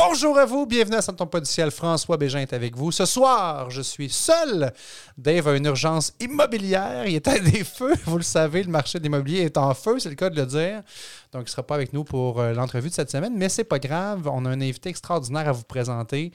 Bonjour à vous, bienvenue à du Ciel. François Bégin est avec vous. Ce soir, je suis seul. Dave a une urgence immobilière. Il est à des feux. Vous le savez, le marché de l'immobilier est en feu, c'est le cas de le dire. Donc, il ne sera pas avec nous pour euh, l'entrevue de cette semaine, mais c'est pas grave. On a un invité extraordinaire à vous présenter.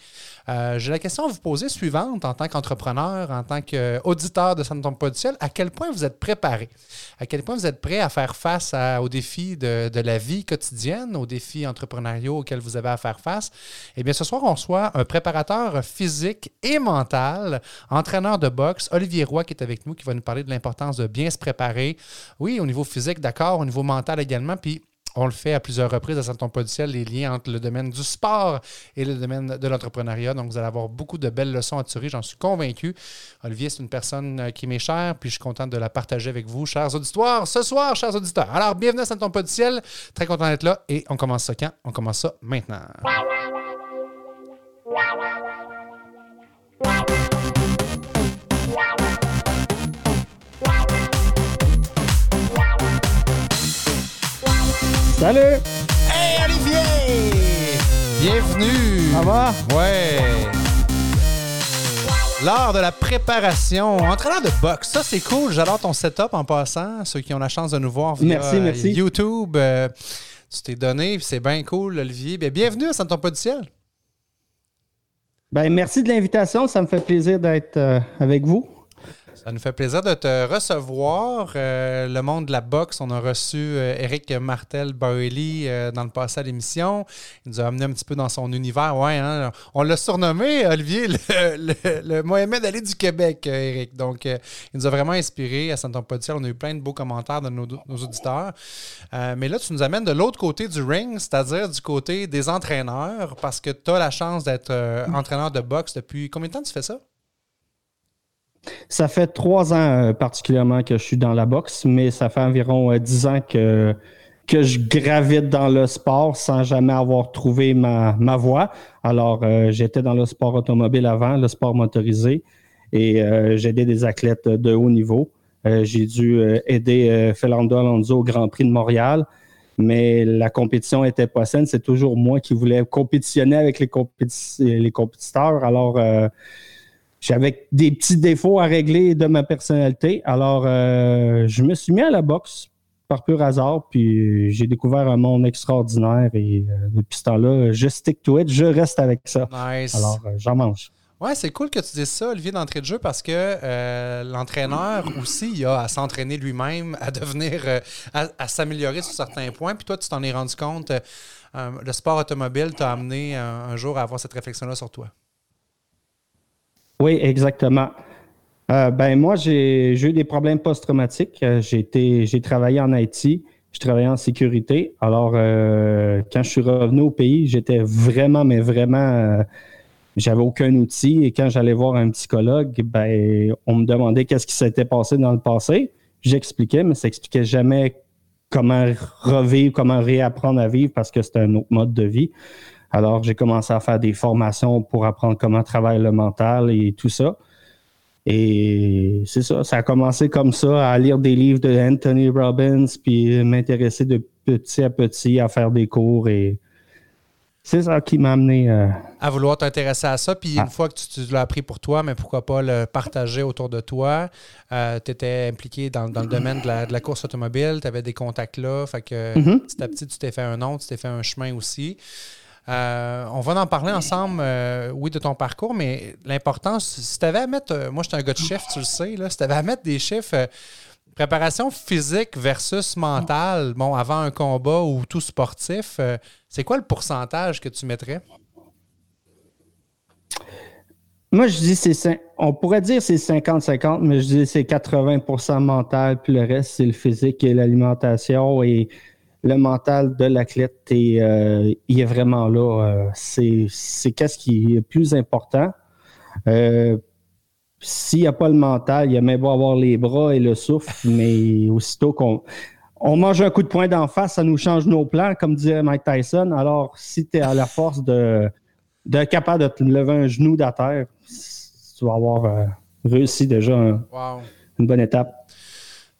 Euh, j'ai la question à vous poser suivante en tant qu'entrepreneur, en tant qu'auditeur de Ça ne tombe pas du ciel. À quel point vous êtes préparé? À quel point vous êtes prêt à faire face aux défis de, la vie quotidienne, aux défis entrepreneuriaux auxquels vous avez à faire face? Eh bien, ce soir, on reçoit un préparateur physique et mental, entraîneur de boxe, Olivier Roy, qui est avec nous, qui va nous parler de l'importance de bien se préparer. Oui, au niveau physique, d'accord, au niveau mental également. Puis, on le fait à plusieurs reprises à Santon Pas du Ciel, les liens entre le domaine du sport et le domaine de l'entrepreneuriat. Donc, vous allez avoir beaucoup de belles leçons à tirer, j'en suis convaincu. Olivier, c'est une personne euh, qui m'est chère, puis je suis content de la partager avec vous, chers auditoires, ce soir, chers auditeurs. Alors, bienvenue à Santon Pas du Ciel. Très content d'être là. Et on commence ça quand? On commence ça maintenant. Salut! Hey Olivier! Bienvenue! Ça va? Ouais! Lors de la préparation, entraîneur de boxe, ça c'est cool. J'adore ton setup en passant. Ceux qui ont la chance de nous voir via merci, merci. YouTube, euh, tu t'es donné, c'est bien cool, Olivier. Bien, bienvenue à Ça pas du ciel. Ben, merci de l'invitation. Ça me fait plaisir d'être euh, avec vous. Ça nous fait plaisir de te recevoir. Euh, le monde de la boxe, on a reçu euh, Eric Martel Bailey euh, dans le passé à l'émission. Il nous a amené un petit peu dans son univers. Ouais, hein. On l'a surnommé, Olivier, le, Mohamed Ali du Québec, Eric. Donc, il nous a vraiment inspiré à saint pas On a eu plein de beaux commentaires de nos, auditeurs. mais là, tu nous amènes de l'autre côté du ring, c'est-à-dire du côté des entraîneurs, parce que tu as la chance d'être entraîneur de boxe depuis combien de temps tu fais ça? Ça fait trois ans euh, particulièrement que je suis dans la boxe, mais ça fait environ euh, dix ans que, que je gravite dans le sport sans jamais avoir trouvé ma, voie. Alors, euh, j'étais dans le sport automobile avant, le sport motorisé, et j'aidais des athlètes de haut niveau. J'ai dû aider Fernando Alonso au Grand Prix de Montréal, mais la compétition était pas saine. C'est toujours moi qui voulais compétitionner avec les compétiteurs. Alors, j'avais des petits défauts à régler de ma personnalité. Alors, euh, je me suis mis à la boxe par pur hasard, puis j'ai découvert un monde extraordinaire et euh, depuis ce temps-là, je stick to it, je reste avec ça. Nice. Alors, euh, j'en mange. Ouais, c'est cool que tu dises ça, Olivier, d'entrée de jeu, parce que l'entraîneur aussi, il a à s'entraîner lui-même, à devenir, à, s'améliorer sur certains points. Puis toi, tu t'en es rendu compte, le sport automobile t'a amené un jour à avoir cette réflexion-là sur toi. Oui, exactement. Euh, ben moi, j'ai eu des problèmes post-traumatiques. Euh, j'ai travaillé en Haïti, je travaillais en sécurité. Alors, euh, quand je suis revenu au pays, j'étais vraiment, mais vraiment, j'avais aucun outil. Et quand j'allais voir un psychologue, ben, on me demandait qu'est-ce qui s'était passé dans le passé. J'expliquais, mais ça expliquait jamais comment revivre, comment réapprendre à vivre parce que c'était un autre mode de vie. Alors, j'ai commencé à faire des formations pour apprendre comment travailler le mental et tout ça. Et c'est ça, ça a commencé comme ça, à lire des livres de Anthony Robbins, puis m'intéresser de petit à petit à faire des cours. Et c'est ça qui m'a amené. Euh, à vouloir t'intéresser à ça. Puis une ah. fois que tu, l'as appris pour toi, mais pourquoi pas le partager autour de toi. Euh, tu étais impliqué dans, le domaine de la, course automobile, tu avais des contacts là. Fait que mm-hmm. petit à petit, tu t'es fait un nom, tu t'es fait un chemin aussi. Euh, on va en parler ensemble, euh, oui, de ton parcours, mais l'importance, si tu avais à mettre, euh, moi je suis un gars de chiffres, tu le sais, si tu avais à mettre des chiffres, préparation physique versus mentale, bon, avant un combat ou tout sportif, c'est quoi le pourcentage que tu mettrais? Moi, je dis c'est on pourrait dire c'est 50-50, mais je dis c'est 80% mental, puis le reste, c'est le physique et l'alimentation et le mental de l'athlète est, euh, il est vraiment là. Euh, c'est, qu'est-ce qui est plus important. Euh, s'il n'y a pas le mental, il y a même beau avoir les bras et le souffle, mais aussitôt qu'on on mange un coup de poing d'en face, ça nous change nos plans, comme disait Mike Tyson. Alors, si tu es à la force de, de capable de te lever un genou de terre, tu vas avoir réussi déjà une bonne étape.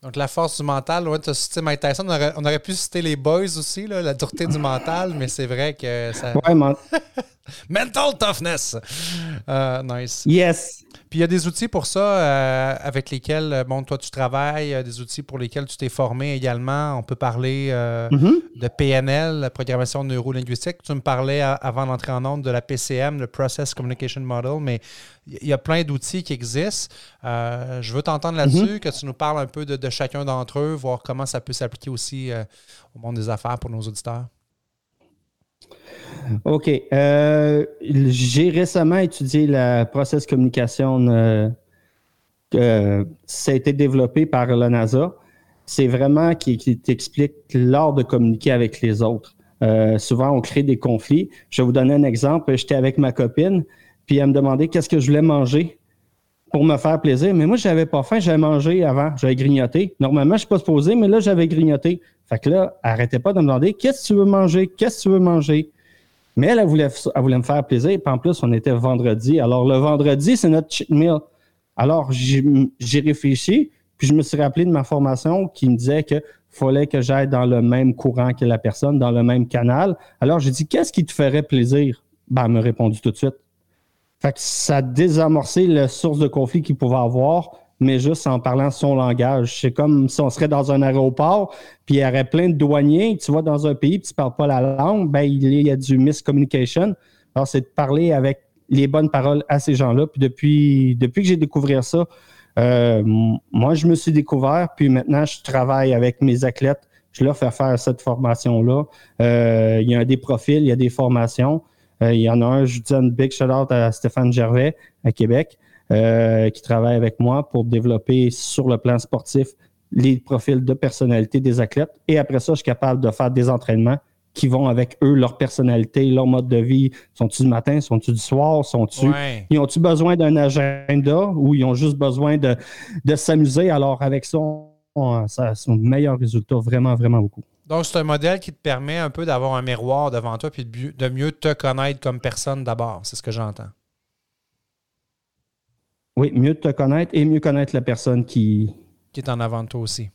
Donc, la force du mental, ouais, tu as cité Mike Tyson. On aurait, pu citer les boys aussi, là, la dureté du mental, mais c'est vrai que ça. Ouais, Mental toughness. Euh, nice. Yes. Puis il y a des outils pour ça euh, avec lesquels, euh, bon, toi, tu travailles, des outils pour lesquels tu t'es formé également. On peut parler mm-hmm. de PNL, la programmation neurolinguistique. Tu me parlais avant d'entrer en onde de la PCM, le Process Communication Model, mais il y a plein d'outils qui existent. je veux t'entendre là-dessus, mm-hmm. que tu nous parles un peu de, de chacun d'entre eux, voir comment ça peut s'appliquer aussi au monde des affaires pour nos auditeurs. OK. Euh, j'ai récemment étudié la process communication. Euh, ça a été développé par la NASA. C'est vraiment qui, t'explique l'art de communiquer avec les autres. Euh, souvent, on crée des conflits. Je vais vous donner un exemple. J'étais avec ma copine, puis elle me demandait qu'est-ce que je voulais manger pour me faire plaisir. Mais moi, je n'avais pas faim, j'avais mangé avant, j'avais grignoté. Normalement, je suis pas supposé, mais là, j'avais grignoté. Fait que là, arrêtez pas de me demander qu'est-ce que tu veux manger, qu'est-ce que tu veux manger? Mais elle, elle voulait, voulait me faire plaisir. Puis en plus, on était vendredi. Alors, le vendredi, c'est notre cheat meal. Alors, j'ai réfléchi, puis je me suis rappelé de ma formation qui me disait que fallait que j'aille dans le même courant que la personne, dans le même canal. Alors, j'ai dit, qu'est-ce qui te ferait plaisir? Ben, elle m'a répondu tout de suite. Fait que ça a désamorcé la source de conflit qu'il pouvait avoir mais juste en parlant son langage. C'est comme si on serait dans un aéroport, puis il y aurait plein de douaniers. Tu vas dans un pays, puis tu ne parles pas la langue, ben, il y a du miscommunication. Alors, c'est de parler avec les bonnes paroles à ces gens-là. Puis depuis, depuis que j'ai découvert ça, euh, moi, je me suis découvert, puis maintenant, je travaille avec mes athlètes. Je leur fais faire cette formation-là. Euh, il y a des profils, il y a des formations. Euh, il y en a un, je dis un big shout-out à Stéphane Gervais à Québec. Euh, qui travaille avec moi pour développer sur le plan sportif les profils de personnalité des athlètes. Et après ça, je suis capable de faire des entraînements qui vont avec eux, leur personnalité, leur mode de vie. Sont-ils du matin, sont-ils du soir, sont-ils... Ils ont-ils besoin d'un agenda ou ils ont juste besoin de, de s'amuser? Alors, avec ça, on, ça, c'est un meilleur résultat, vraiment, vraiment beaucoup. Donc, c'est un modèle qui te permet un peu d'avoir un miroir devant toi puis de mieux te connaître comme personne d'abord. C'est ce que j'entends. Oui, mieux te connaître et mieux connaître la personne qui... Qui est en avant de toi aussi.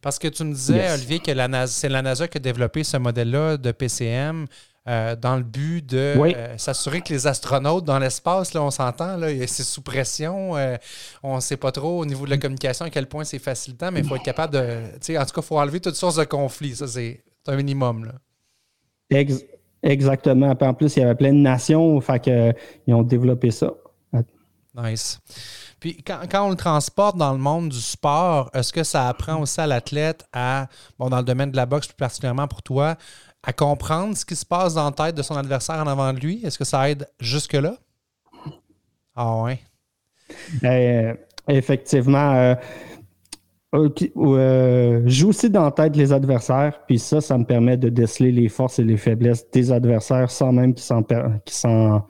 Parce que tu me disais, Olivier, que c'est la NASA qui a développé ce modèle-là de PCM euh, dans le but de euh, s'assurer que les astronautes dans l'espace, là, on s'entend, là, c'est sous pression. Euh, on ne sait pas trop au niveau de la communication à quel point c'est facilitant, mais il faut être capable de. En tout cas, il faut enlever toute source de conflit. Ça, c'est un minimum. Là. exactement. en plus, il y avait plein de nations, fait que, ils ont développé ça. Nice. Puis quand, on le transporte dans le monde du sport, est-ce que ça apprend aussi à l'athlète à, bon, dans le domaine de la boxe plus particulièrement pour toi, à comprendre ce qui se passe dans la tête de son adversaire en avant de lui? Est-ce que ça aide jusque-là? Ah ouais. Euh, effectivement. Euh, euh, joue aussi dans la tête les adversaires, puis ça, ça me permet de déceler les forces et les faiblesses des adversaires sans même qu'ils s'en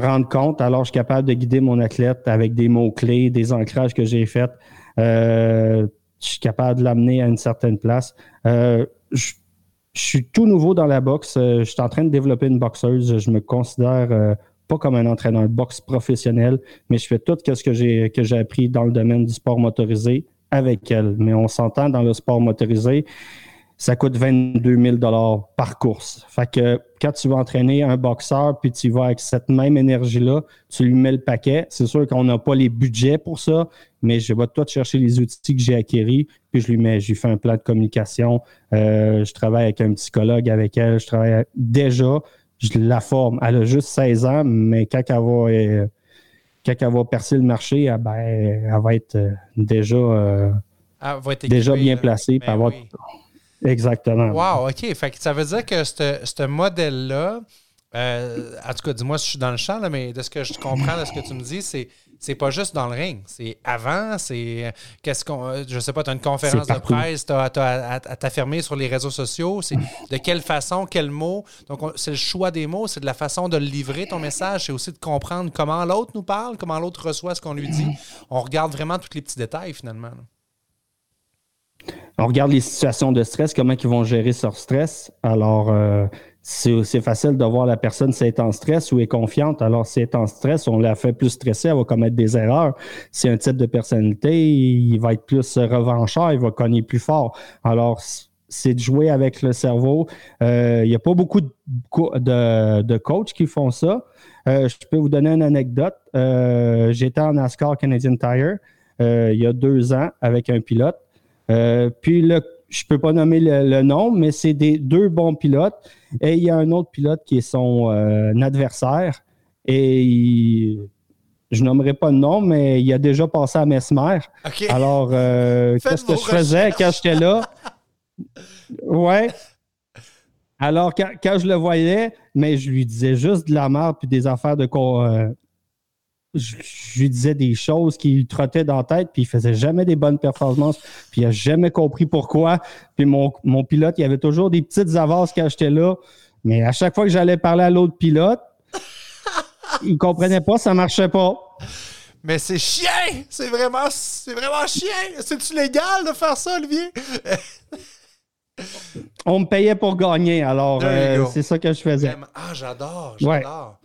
rendent compte. Alors, je suis capable de guider mon athlète avec des mots-clés, des ancrages que j'ai faits. Euh, je suis capable de l'amener à une certaine place. Je, suis tout nouveau dans la boxe. Euh, je suis en train de développer une boxeuse. Je me considère pas comme un entraîneur de boxe professionnel, mais je fais tout ce que j'ai que j'ai appris dans le domaine du sport motorisé avec elle. Mais on s'entend dans le sport motorisé ça coûte 22 000 par course. Fait que quand tu vas entraîner un boxeur, puis tu vas avec cette même énergie-là, tu lui mets le paquet. C'est sûr qu'on n'a pas les budgets pour ça, mais je vais tout chercher les outils que j'ai acquis, puis je lui mets, je lui fais un plan de communication. Euh, je travaille avec un psychologue avec elle. Je travaille déjà, je la forme. Elle a juste 16 ans, mais quand elle va, euh, quand elle va percer le marché, ah ben, elle va être euh, déjà, déjà bien placée. Ben Exactement. Wow, OK. Fait que ça veut dire que ce modèle-là, euh, en tout cas, dis-moi si je suis dans le champ, là, mais de ce que je comprends de ce que tu me dis, c'est c'est pas juste dans le ring. C'est avant, c'est qu'est-ce qu'on. Je sais pas, tu as une conférence de presse, tu as, à, t'affirmer sur les réseaux sociaux. C'est de quelle façon, quels mots. Donc, c'est le choix des mots, c'est de la façon de livrer ton message. C'est aussi de comprendre comment l'autre nous parle, comment l'autre reçoit ce qu'on lui dit. On regarde vraiment tous les petits détails finalement on regarde les situations de stress, comment ils vont gérer leur stress. Alors, euh, c'est facile de voir la personne si elle en stress ou est confiante. Alors, si elle en stress, on la fait plus stresser, elle va commettre des erreurs. Si un type de personnalité, il va être plus revanchard, il va cogner plus fort. Alors, c'est de jouer avec le cerveau. Euh, il n'y a pas beaucoup de, coachs qui font ça. Euh, je peux vous donner une anecdote. J'étais en NASCAR Canadian Tire il y a deux ans avec un pilote. Puis le je peux pas nommer le, nom, mais c'est des deux bons pilotes. Et il y a un autre pilote qui est son euh, adversaire. Et je nommerai pas de nom, mais il a déjà passé à Mesmer. Alors, euh, qu'est-ce que je faisais quand j'étais là? Ouais. Alors, quand, je le voyais, mais je lui disais juste de la merde puis des affaires de, euh, je, lui disais des choses qui trottait dans la tête, puis il faisait jamais des bonnes performances, puis il n'a jamais compris pourquoi. Puis mon, mon pilote, il avait toujours des petites avances quand j'étais là, mais à chaque fois que j'allais parler à l'autre pilote, il comprenait pas, ça marchait pas. Mais c'est chien! C'est vraiment, c'est vraiment chien! C'est-tu légal de faire ça, Olivier? On me payait pour gagner, alors euh, c'est ça que je faisais. Ah, j'adore, j'adore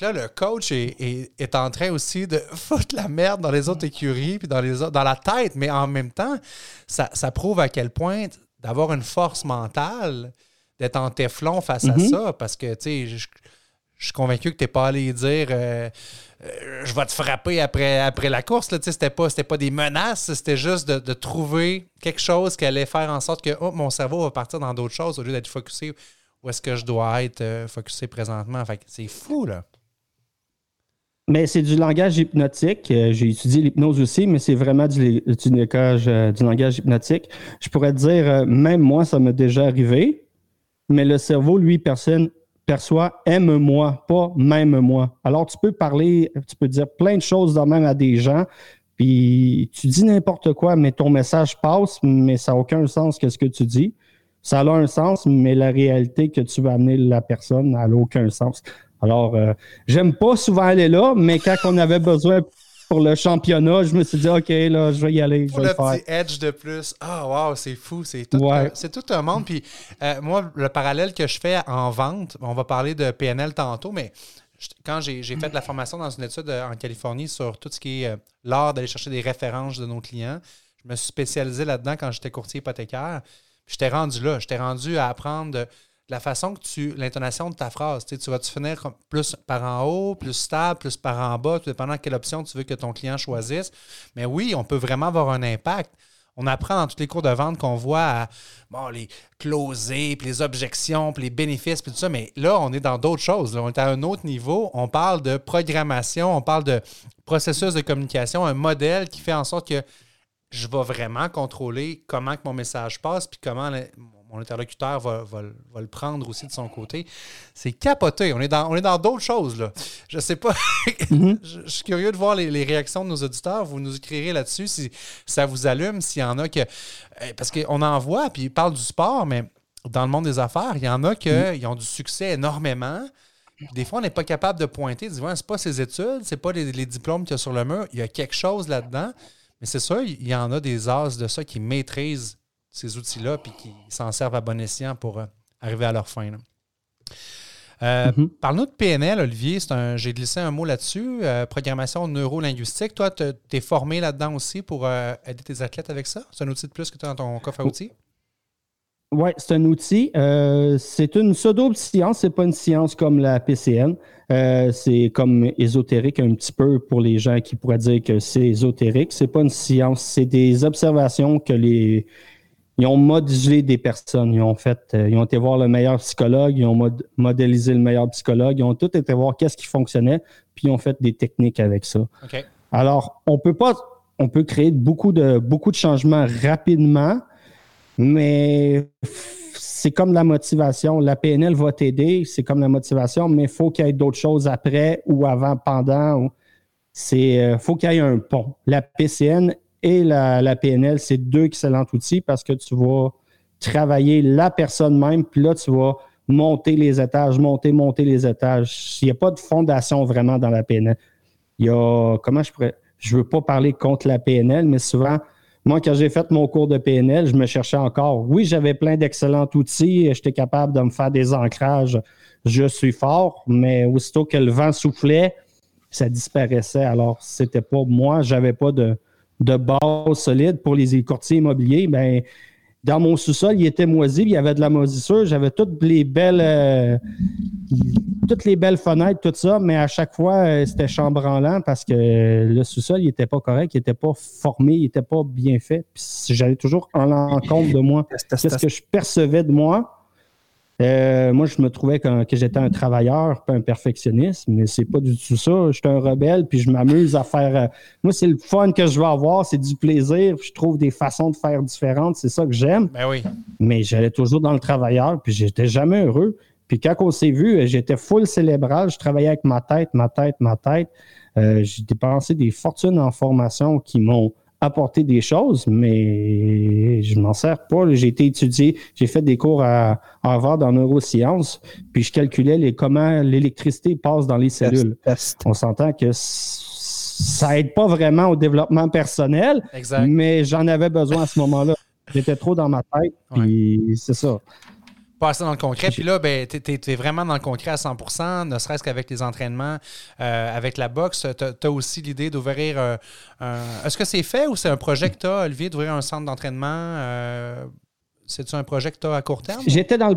là, le coach est, en train aussi de foutre la merde dans les autres écuries puis dans, les dans la tête, mais en même temps, ça, prouve à quel point d'avoir une force mentale, d'être en téflon face à mhm. ça, parce que, tu sais, je, suis convaincu que tu n'es pas allé dire euh, euh, je vais te frapper après, après la course. Ce n'était pas, pas des menaces, c'était juste de, trouver quelque chose qui allait faire en sorte que oh, mon cerveau va partir dans d'autres choses au lieu d'être focusé où est-ce que je dois être euh, focusé présentement. Fait c'est fou, là. Mais c'est du langage hypnotique. Euh, j'ai étudié l'hypnose aussi, mais c'est vraiment du, langage, euh, du langage hypnotique. Je pourrais dire, euh, même moi, ça m'est déjà arrivé, mais le cerveau, lui, personne perçoit aime-moi, pas même-moi. Alors, tu peux parler, tu peux dire plein de choses de même à des gens, puis tu dis n'importe quoi, mais ton message passe, mais ça n'a aucun sens que ce que tu dis. Ça a un sens, mais la réalité que tu vas amener la personne n'a aucun sens. Alors, euh, j'aime pas souvent aller là, mais quand on avait besoin pour le championnat, je me suis dit, OK, là, je vais y aller. Pour le, petit edge de plus. Ah, wow, c'est fou. C'est tout, tout, un monde. Puis, euh, moi, le parallèle que je fais en vente, on va parler de PNL tantôt, mais quand j'ai fait de la formation dans une étude euh, en Californie sur tout ce qui est l'art d'aller chercher des références de nos clients, je me suis spécialisé là-dedans quand j'étais courtier hypothécaire. Puis, j'étais rendu là. J'étais rendu à apprendre la façon que tu. l'intonation de ta phrase. Tu vas-tu finir plus par en haut, plus stable, plus par en bas, tout dépendant de quelle option tu veux que ton client choisisse. Mais oui, on peut vraiment avoir un impact. On apprend dans tous les cours de vente qu'on voit à, bon, les closés, puis les objections, puis les bénéfices, puis tout ça. Mais là, on est dans d'autres choses. On est à un autre niveau. On parle de programmation, on parle de processus de communication, un modèle qui fait en sorte que je vais vraiment contrôler comment que mon message passe, puis comment mon interlocuteur va, le prendre aussi de son côté. C'est capoté. On est dans, on est dans d'autres choses, là. Je sais pas. Mhm. je, suis curieux de voir les, réactions de nos auditeurs. Vous nous écrirez là-dessus si ça vous allume, s'il y en a que. Eh, parce qu'on en voit, puis ils parlent du sport, mais dans le monde des affaires, il y en a qui mhm. ont du succès énormément. Des fois, on n'est pas capable de pointer, de dire, ouais, c'est pas ses études, c'est pas les, diplômes qu'il y a sur le mur, il y a quelque chose là-dedans. Mais c'est ça, il y en a des as de ça qui maîtrisent ces outils-là puis qui s'en servent à bon escient pour euh, arriver à leur fin. Euh, mhm. Parle-nous de PNL, Olivier. J'ai glissé un mot là-dessus. Euh, programmation neuro-linguistique. Toi, tu es formé là-dedans aussi pour aider tes athlètes avec ça? C'est un outil de plus que tu as dans ton coffre à outils? Oui, c'est un outil. c'est une pseudo-science, c'est pas une science comme la PCN. c'est comme ésotérique un petit peu pour les gens qui pourraient dire que c'est ésotérique. C'est pas une science, c'est des observations que les, ils ont modulé des personnes. Ils ont fait, euh, ils ont été voir le meilleur psychologue, ils ont modélisé le meilleur psychologue, ils ont tout été voir qu'est-ce qui fonctionnait, puis ils ont fait des techniques avec ça. Alors, on peut pas, on peut créer beaucoup de, beaucoup de changements rapidement, mais c'est comme la motivation. La PNL va t'aider, c'est comme la motivation, mais il faut qu'il y ait d'autres choses après ou avant, pendant. C'est, euh, faut qu'il y ait un pont. La PCN et la, PNL, c'est deux excellents outils parce que tu vas travailler la personne même, puis là, tu vas monter les étages, monter, monter les étages. Il n'y a pas de fondation vraiment dans la PNL. Il y a, comment je pourrais, je veux pas parler contre la PNL, mais souvent, Moi, quand j'ai fait mon cours de PNL, je me cherchais encore. Oui, j'avais plein d'excellents outils. J'étais capable de me faire des ancrages. Je suis fort, mais aussitôt que le vent soufflait, ça disparaissait. Alors, c'était pas moi, j'avais pas de, de base solide pour les courtiers immobiliers. Ben, dans mon sous-sol, il était moisi, il y avait de la moisissure, j'avais toutes les belles euh, toutes les belles fenêtres, tout ça, mais à chaque fois, euh, c'était chambranlant parce que le sous-sol, il n'était pas correct, il n'était pas formé, il n'était pas bien fait. Puis j'allais toujours en l'encontre de moi. Qu'est-ce que je percevais de moi? Euh, moi, je me trouvais que, j'étais un travailleur, pas un perfectionniste, mais c'est pas du tout ça. Je suis un rebelle, puis je m'amuse à faire. Euh, moi, c'est le fun que je veux avoir, c'est du plaisir. Je trouve des façons de faire différentes, c'est ça que j'aime. Ben oui. Mais j'allais toujours dans le travailleur, puis j'étais jamais heureux. Puis quand on s'est vu, j'étais full célébral. Je travaillais avec ma tête, ma tête, ma tête. Euh, j'ai dépensé des fortunes en formation qui m'ont apporter des choses, mais je m'en sers pas. J'ai été étudié, j'ai fait des cours à, Harvard en neurosciences, puis je calculais les, comment l'électricité passe dans les cellules. On s'entend que ça aide pas vraiment au développement personnel, mais j'en avais besoin à ce moment-là. J'étais trop dans ma tête, puis c'est ça passer dans le concret. Puis là, ben, tu es, vraiment dans le concret à 100% ne serait-ce qu'avec les entraînements, euh, avec la boxe. Tu as, aussi l'idée d'ouvrir euh, un. Est-ce que c'est fait ou c'est un projet que tu as, Olivier, d'ouvrir un centre d'entraînement? Euh, c'est-tu un projet que tu as à court terme? J'étais dans le.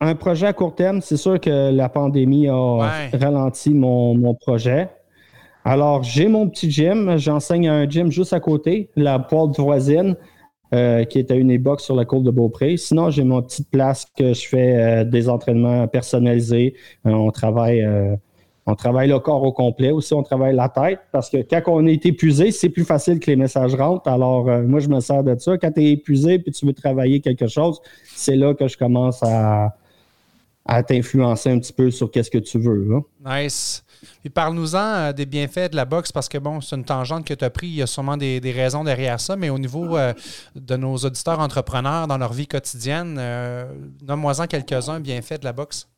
Un projet à court terme, c'est sûr que la pandémie a ralenti mon, mon projet. Alors, j'ai mon petit gym. J'enseigne à un gym juste à côté, la poêle voisine. Euh, qui est à une époque sur la côte de Beaupré. Sinon, j'ai mon petite place que je fais euh, des entraînements personnalisés. Euh, on travaille on travaille le corps au complet. Aussi, on travaille la tête parce que quand on est épuisé, c'est plus facile que les messages rentrent. Alors, moi, je me sers de ça. Quand tu es épuisé et tu veux travailler quelque chose, c'est là que je commence à, à t'influencer un petit peu sur qu'est-ce que tu veux. Nice. Puis parle-nous-en euh, des bienfaits de la boxe parce que bon, c'est une tangente que tu as pris. Il y a sûrement des, raisons derrière ça, mais au niveau euh, de nos auditeurs entrepreneurs dans leur vie quotidienne, euh, nomme-moi-en quelques-uns bienfaits de la boxe.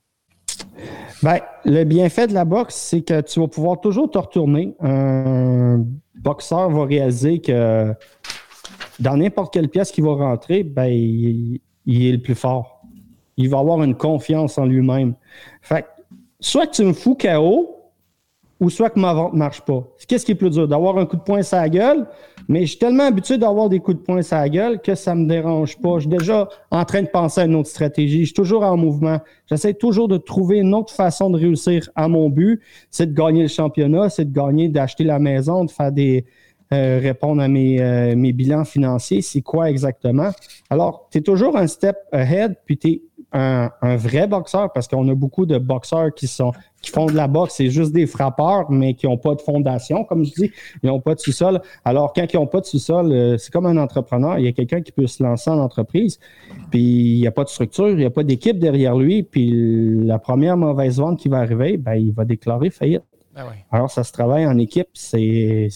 Bien, le bienfait de la boxe, c'est que tu vas pouvoir toujours te retourner. Un boxeur va réaliser que dans n'importe quelle pièce qui va rentrer, ben, il, est le plus fort. Il va avoir une confiance en lui-même. Fait soit que tu me fous KO, ou soit que ma vente ne marche pas. Qu'est-ce qui est plus dur? D'avoir un coup de poing sur la gueule, mais je suis tellement habitué d'avoir des coups de poing sur la gueule que ça ne me dérange pas. Je suis déjà en train de penser à une autre stratégie. Je suis toujours en mouvement. J'essaie toujours de trouver une autre façon de réussir à mon but. C'est de gagner le championnat, c'est de gagner, d'acheter la maison, de faire des, euh, répondre à mes, euh, mes bilans financiers, c'est quoi exactement? Alors, tu es toujours un step ahead, puis tu es un, un, vrai boxeur, parce qu'on a beaucoup de boxeurs qui sont qui font de la boxe, c'est juste des frappeurs, mais qui n'ont pas de fondation, comme je dis, ils n'ont pas de sous-sol. Alors, quand ils n'ont pas de sous-sol, euh, c'est comme un entrepreneur. Il y a quelqu'un qui peut se lancer en entreprise, puis il n'y a pas de structure, il n'y a pas d'équipe derrière lui, puis la première mauvaise vente qui va arriver, ben, il va déclarer faillite. Ah Alors, ça se travaille en équipe, c'est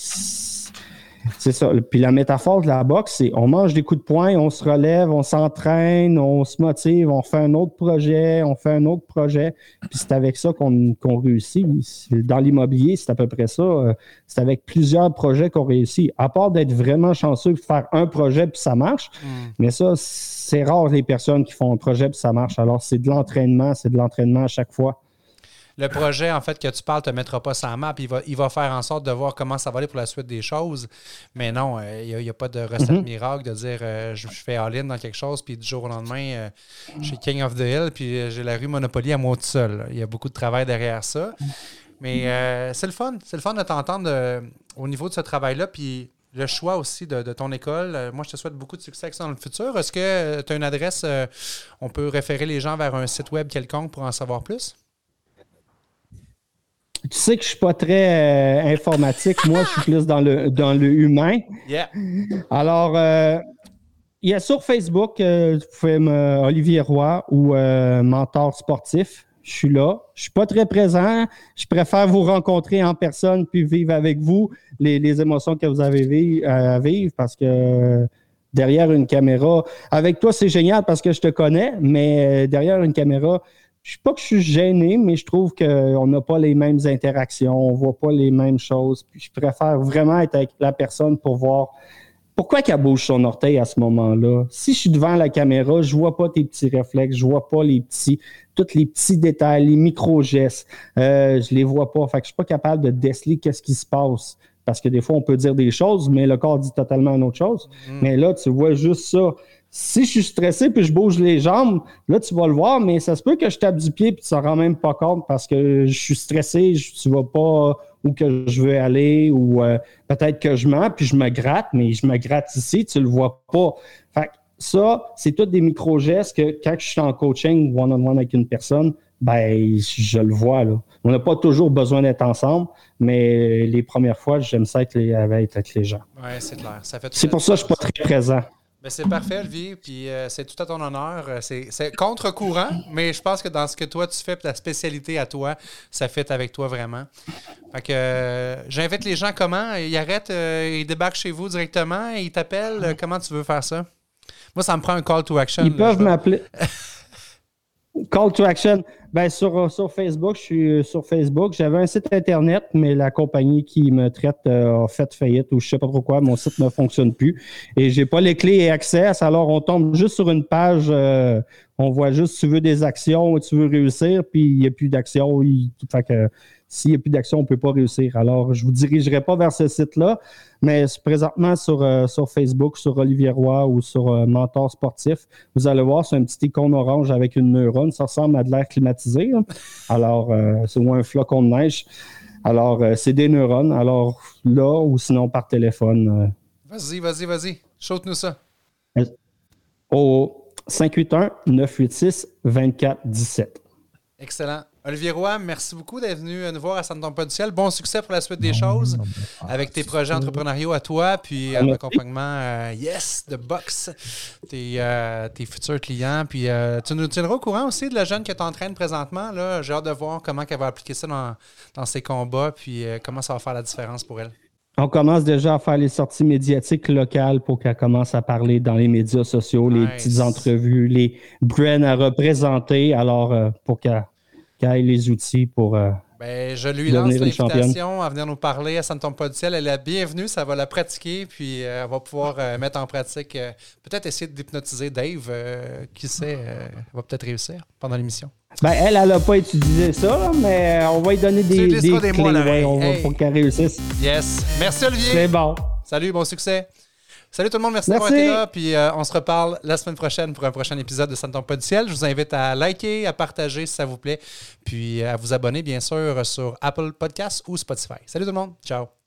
c'est ça. Puis la métaphore de la boxe, c'est on mange des coups de poing, on se relève, on s'entraîne, on se motive, on fait un autre projet, on fait un autre projet. Puis c'est avec ça qu'on réussit. Dans l'immobilier, c'est à peu près ça. C'est avec plusieurs projets qu'on réussit. À part d'être vraiment chanceux de faire un projet puis ça marche. Mm. Mais ça, c'est rare les personnes qui font un projet puis ça marche. Alors c'est de l'entraînement, c'est de l'entraînement à chaque fois le projet, en fait, que tu parles, ne te mettra pas sur map. Il va, il va faire en sorte de voir comment ça va aller pour la suite des choses. Mais non, euh, il n'y a, pas de recette mhm. miracle de dire euh, je, fais all-in dans quelque chose, puis du jour au lendemain, euh, je suis King of the Hill, puis j'ai la rue Monopoly à moi tout seul. Il y a beaucoup de travail derrière ça. Mais c'est le fun. C'est le fun de t'entendre au niveau de ce travail-là. Puis le choix aussi de, de, ton école. moi, je te souhaite beaucoup de succès avec ça dans le futur. Est-ce que tu as une adresse, on peut référer les gens vers un site web quelconque pour en savoir plus? Tu sais que je suis pas très euh, informatique. Moi, je suis plus dans le, dans le humain. Yeah. Alors, euh, il y a sur Facebook, euh, vous pouvez me, Olivier Roy ou Mentor Sportif. Je suis là. Je suis pas très présent. Je préfère vous rencontrer en personne puis vivre avec vous les, les émotions que vous avez à vivre parce que derrière une caméra, avec toi, c'est génial parce que je te connais, mais derrière une caméra, je sais pas que je suis gêné, mais je trouve qu'on n'a pas les mêmes interactions, on voit pas les mêmes choses. Puis je préfère vraiment être avec la personne pour voir pourquoi qu'elle bouge son orteil à ce moment-là. Si je suis devant la caméra, je vois pas tes petits réflexes, je vois pas les petits, tous les petits détails, les micro-gestes, euh, je les vois pas. Fait que je suis pas capable de déceler qu'est-ce qui se passe. Parce que des fois, on peut dire des choses, mais le corps dit totalement une autre chose. Mm. Mais là, tu vois juste ça. Si je suis stressé puis je bouge les jambes, là, tu vas le voir, mais ça se peut que je tape du pied puis tu t'en rends même pas compte parce que je suis stressé, je, tu vas pas où que je veux aller ou euh, peut-être que je mens puis je me gratte, mais je me gratte ici, tu le vois pas. Fait que ça, c'est tous des micro-gestes que quand je suis en coaching one-on-one avec une personne, ben, je le vois, là. On n'a pas toujours besoin d'être ensemble, mais les premières fois, j'aime ça être, avec les gens. Oui, c'est clair. C'est pour ça que je ne suis pas très présent. Ben, c'est parfait, Olivier, puis euh, c'est tout à ton honneur. Euh, c'est contre-courant, mais je pense que dans ce que toi tu fais, ta spécialité à toi, ça fait avec toi vraiment. Fait que euh, j'invite les gens comment? Ils arrêtent, ils débarquent chez vous directement, ils t'appellent. Comment tu veux faire ça? Moi, ça me prend un call to action. Ils peuvent m'appeler. Call to action. Ben, sur, sur Facebook, je suis sur Facebook. J'avais un site Internet, mais la compagnie qui me traite euh, a fait faillite ou je sais pas trop quoi. Mon site ne fonctionne plus. Et j'ai pas les clés et accès. Alors, on tombe juste sur une page. Euh, on voit juste tu veux des actions tu veux réussir, puis il n'y a plus d'action. Fait que s'il n'y a plus d'action, on ne peut pas réussir. Alors, je ne vous dirigerai pas vers ce site-là, mais présentement sur, euh, sur Facebook, sur Olivier Roy ou sur euh, Mentor Sportif, vous allez voir, c'est un petit icône orange avec une neurone. Ça ressemble à de l'air climatisé. Alors, euh, c'est un flocon de neige. Alors, c'est des neurones. Alors, là, ou sinon par téléphone. Vas-y, vas-y, vas-y. Chante-nous ça. Au 581-986-2417. Excellent. Olivier Roy, merci beaucoup d'être venu nous voir à Santon Pas du Ciel. Bon succès pour la suite des choses avec tes projets entrepreneuriaux à toi, puis un accompagnement euh, Yes de Box, tes, euh, tes, futurs clients. Puis euh, tu nous tiendras au courant aussi de la jeune que tu entraînes présentement. J'ai hâte de voir comment elle va appliquer ça dans, dans ses combats, puis comment ça va faire la différence pour elle. On commence déjà à faire les sorties médiatiques locales pour qu'elle commence à parler dans les médias sociaux, les petites entrevues, les brands à représenter. Alors, pour qu'elle les outils pour. Euh, ben, je lui lance l'invitation à venir nous parler à Santon Pas du Ciel. Elle est la bienvenue, ça va la pratiquer, puis euh, elle va pouvoir euh, mettre en pratique, peut-être essayer d'hypnotiser Dave, qui sait, elle va peut-être réussir pendant l'émission. Ben, elle, elle n'a pas utilisé ça, mais on va lui donner des, des, des clés pour qu'elle réussisse. Yes. Merci Olivier. C'est bon. Salut, bon succès. Salut tout le monde, merci, d'avoir été là. Puis euh, on se reparle la semaine prochaine pour un prochain épisode de Ça ne tombe pas du ciel. Je vous invite à liker, à partager si ça vous plaît, puis à vous abonner bien sûr sur Apple Podcasts ou Spotify. Salut tout le monde, ciao.